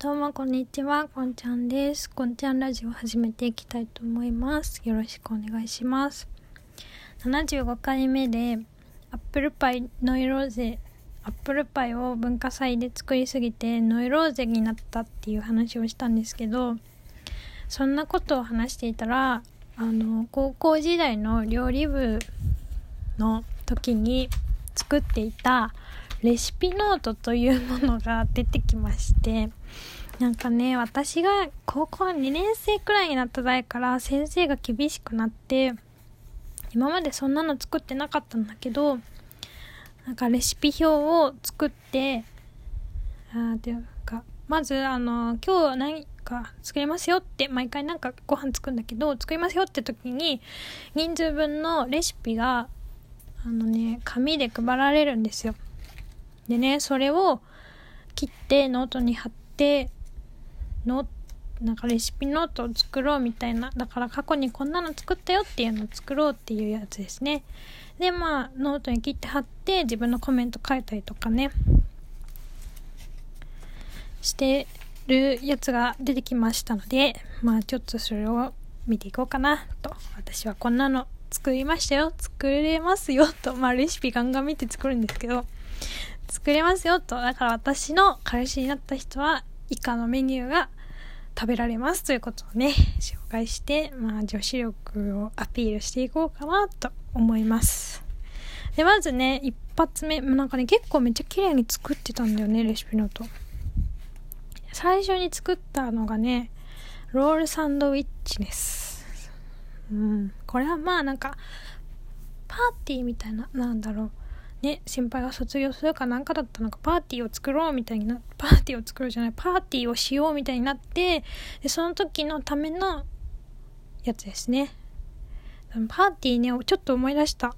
どうもこんにちは、こんちゃんです。こんちゃんラジオ始めていきたいと思います。よろしくお願いします。75回目でアップルパイノイローゼアップルパイを文化祭で作りすぎてノイローゼになったっていう話をしたんですけどそんなことを話していたらあの高校時代の料理部の時に作っていたレシピノートというものが出てきましてなんかね私が高校2年生くらいになった代から先生が厳しくなって今までそんなの作ってなかったんだけどなんかレシピ表を作ってあーていうかまずあの今日何か作りますよって毎回なんかご飯作るんだけど作りますよって時に人数分のレシピがあのね紙で配られるんですよ。でねそれを切ってノートに貼ってノなんかレシピノートを作ろうみたいな。だから過去にこんなの作ったよっていうのを作ろうっていうやつですね。でまあノートに切って貼って自分のコメント書いたりとかね。してるやつが出てきましたのでまあちょっとそれを見ていこうかなと。私はこんなの作りましたよ。作れますよと。まあレシピガンガン見て作るんですけど。作れますよ。とだから私の彼氏になった人は以下のメニューが食べられますということをね紹介してまあ女子力をアピールしていこうかなと思います。でまずね一発目なんかね結構めっちゃ綺麗に作ってたんだよねレシピノート最初に作ったのがねロールサンドウィッチです。うん。これはまあなんかパーティーみたいななんだろう。ね、先輩が卒業するかなんかだったのか、パーティーを作ろうみたいにな、パーティーを作ろうじゃない、パーティーをしようみたいになって、で、その時のためのやつですね。パーティーね、ちょっと思い出した。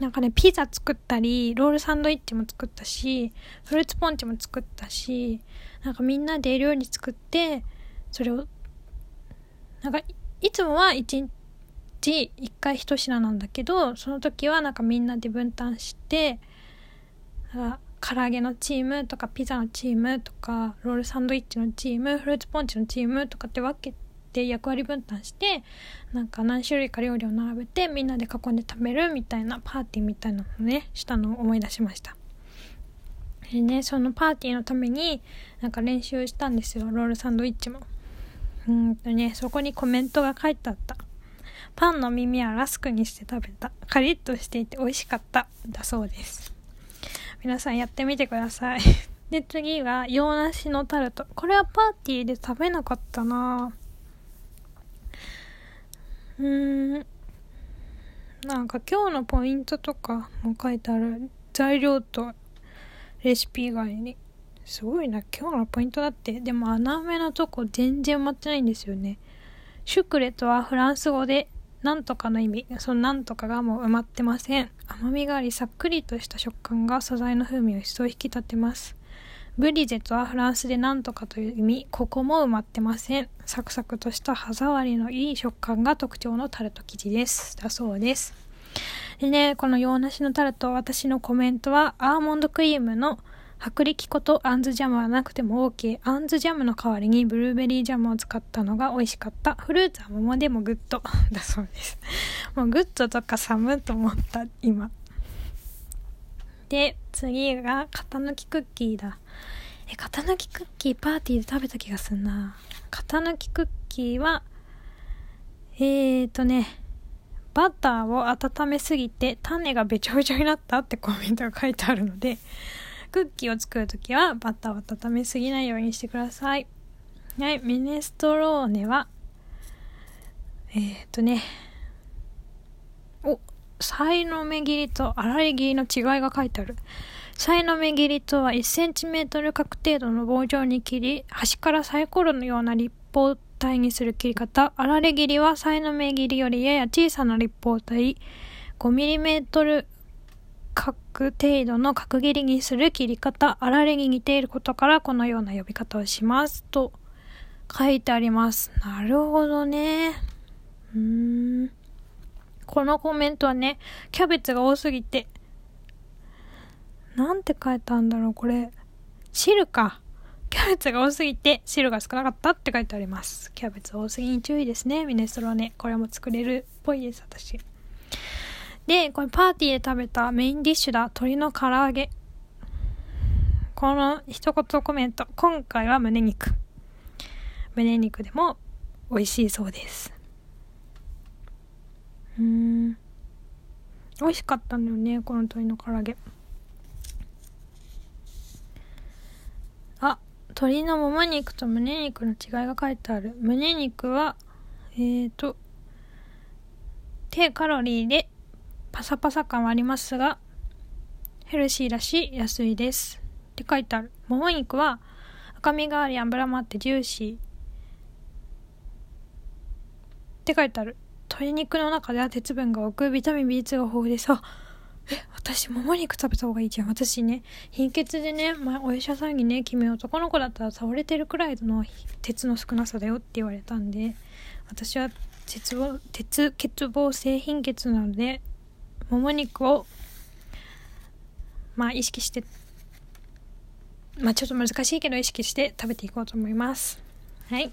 なんかね、ピザ作ったり、ロールサンドイッチも作ったし、フルーツポンチも作ったし、なんかみんなで料理作って、それを、なんか、いつもは一日、1回1品なんだけどその時はなんかみんなで分担して唐揚げのチームとかピザのチームとかロールサンドイッチのチームフルーツポンチのチームとかって分けて役割分担してなんか何種類か料理を並べてみんなで囲んで食べるみたいなパーティーみたいなのねしたのを思い出しました。でねそのパーティーのためになんか練習したんですよロールサンドイッチも。うんとねそこにコメントが書いてあった。パンの耳はラスクにして食べた。カリッとしていて美味しかった。だそうです。皆さんやってみてください。で、次は洋梨のタルト。これはパーティーで食べなかったなうーん。なんか今日のポイントとかも書いてある材料とレシピ以外に。すごいな。今日のポイントだって。でも穴埋めのとこ全然埋まってないんですよね。シュクレとはフランス語でなんとかの意味、そのなんとかがもう埋まってません。甘みがありさっくりとした食感が素材の風味を一層引き立てます。ブリゼとはフランスでなんとかという意味、ここも埋まってません。サクサクとした歯触りのいい食感が特徴のタルト生地です。だそうです。でね、この洋梨のタルト、私のコメントは、アーモンドクリームの薄力粉とあんずジャムはなくても OK。あんずジャムの代わりにブルーベリージャムを使ったのが美味しかった。フルーツは桃でもグッド。だそうです。もうグッドとか寒と思った、今。で、次が型抜きクッキーだ。え、型抜きクッキーパーティーで食べた気がすんな。型抜きクッキーは、えーとね、バターを温めすぎて種がべちょべちょになったってコメントが書いてあるので、クッキーを作るときはバターを温めすぎないようにしてください。はい、ミネストローネは、えー、っとね、お、さいの目切りと粗い切りの違いが書いてある。さいの目切りとは1センチメートル角程度の棒状に切り、端からサイコロのような立方体にする切り方。粗れ切りはさいの目切りよりやや小さな立方体、5ミリメートル角程度の角切りにする切り方、あられに似ていることからこのような呼び方をします。と書いてあります。なるほどね。うーん。このコメントはね、キャベツが多すぎて、なんて書いたんだろう、これ。汁か。キャベツが多すぎて汁が少なかったって書いてありますキャベツ多すぎに注意ですねミネストローネこれも作れるっぽいです私でこれパーティーで食べたメインディッシュだ。鶏の唐揚げ。この一言コメント。今回は胸肉。胸肉でも美味しいそうです。うん。美味しかったんだよねこの鶏の唐揚げ。あ鶏のもも肉と胸肉の違いが書いてある。胸肉はえーと低カロリーでパサパサ感はありますがヘルシーだし安いです。って書いてある。もも肉は赤身があり脂もあってジューシー。って書いてある。鶏肉の中では鉄分が多くビタミン B2 が豊富でさえ私もも肉食べた方がいいじゃん。私ね貧血でね、まあ、お医者さんにね君男の子だったら倒れてるくらいの鉄の少なさだよって言われたんで私は鉄を鉄欠乏性貧血なのでもも肉をまあ意識してまあちょっと難しいけど意識して食べていこうと思います。はい。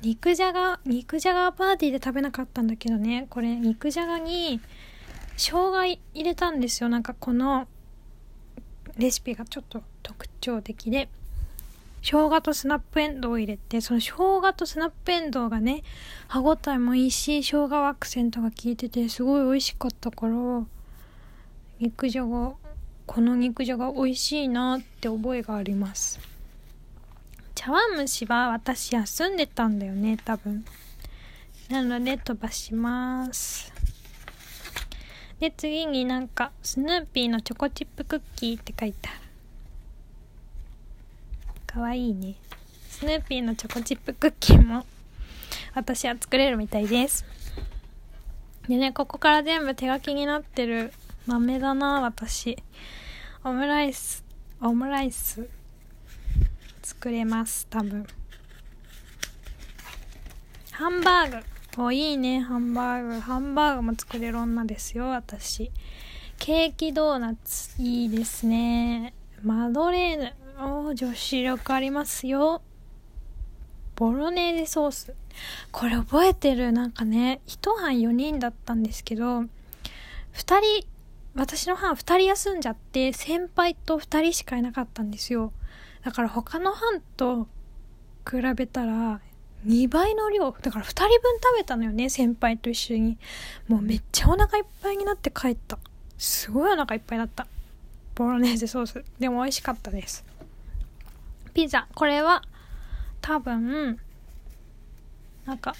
肉じゃが肉じゃがパーティーで食べなかったんだけどね。これ肉じゃがに生姜入れたんですよ。なんかこのレシピがちょっと特徴的で。生姜とスナップエンドウを入れてその生姜とスナップエンドウがね歯ごたえもいいし生姜アクセントが効いててすごい美味しかったから肉じゃがこの肉じゃが美味しいなって覚えがあります。茶碗蒸しは私休んでたんだよね多分。なので飛ばします。で次になんかスヌーピーのチョコチップクッキーって書いてある。かわいいね。スヌーピーのチョコチップクッキーも私は作れるみたいです。でねここから全部手書きになってる豆だな私。オムライスオムライス。作れます多分。ハンバーグ。おいいね。ハンバーグ。ハンバーグも作れる女ですよ私。ケーキドーナツ。いいですね。マドレーヌ。お女子力ありますよ。ボロネーゼソース。これ覚えてる？なんかね一班4人だったんですけど2人私の班2人休んじゃって先輩と2人しかいなかったんですよ。だから他の班と比べたら2倍の量。だから2人分食べたのよね先輩と一緒に。もうめっちゃお腹いっぱいになって帰った。すごいお腹いっぱいだった。ボロネーゼソース。でも美味しかったです。ピザ。これは多分なんか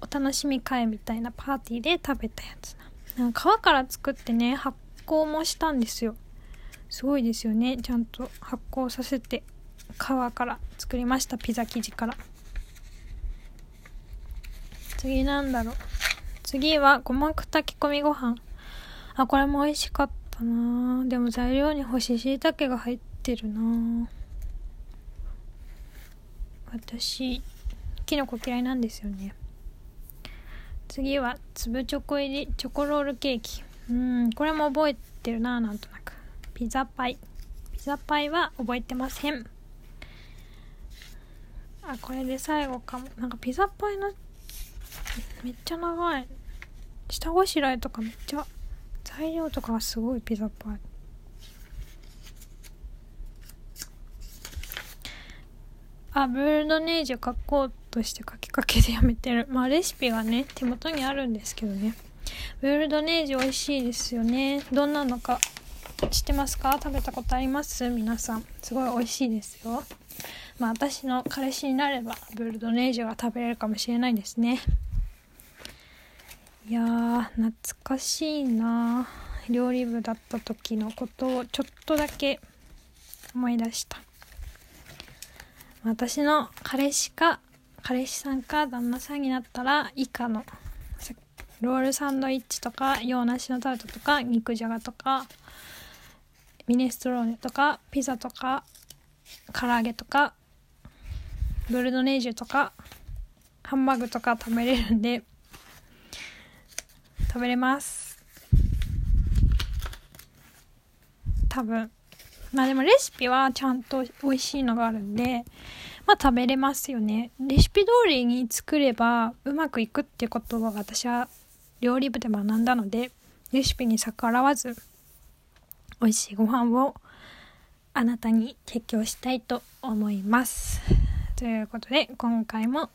お楽しみ会みたいなパーティーで食べたやつな。んか皮から作ってね発酵もしたんですよ。すごいですよね。ちゃんと発酵させて皮から作りましたピザ生地から。次なんだろう。次は五目炊き込みご飯。あこれも美味しかったな。でも材料に干し椎茸が入ってるな。私きのこ嫌いなんですよね。次は粒チョコ入りチョコロールケーキ。うんこれも覚えてるななんとなく。ピザパイ。ピザパイは覚えてません。あこれで最後かも。なんかピザパイのめっちゃ長い。下ごしらえとかめっちゃ材料とかがすごいピザパイ。あブルドネージュ書こうとして書きかけでやめてる。まあレシピがね手元にあるんですけどね。ブルドネージュ美味しいですよね。どんなのか知ってますか？食べたことあります？皆さん。すごい美味しいですよ。まあ私の彼氏になればブルドネージュが食べれるかもしれないですね。いやー懐かしいな。料理部だった時のことをちょっとだけ思い出した。私の彼氏か彼氏さんか旦那さんになったら以下のロールサンドイッチとか洋梨のタルトとか肉じゃがとかミネストローネとかピザとか唐揚げとかブルドネージュとかハンバーグとか食べれるんで食べれます。多分。まあでもレシピはちゃんと美味しいのがあるんで、まあ食べれますよね。レシピ通りに作ればうまくいくってことを私は料理部で学んだので、レシピに逆らわず、美味しいご飯をあなたに提供したいと思います。ということで、今回も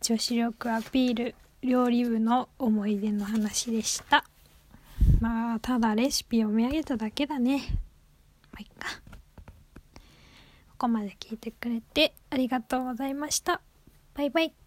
女子力アピール料理部の思い出の話でした。まあ、ただレシピ読み上げただけだね。まあ、いっか。ここまで聞いてくれてありがとうございました。バイバイ。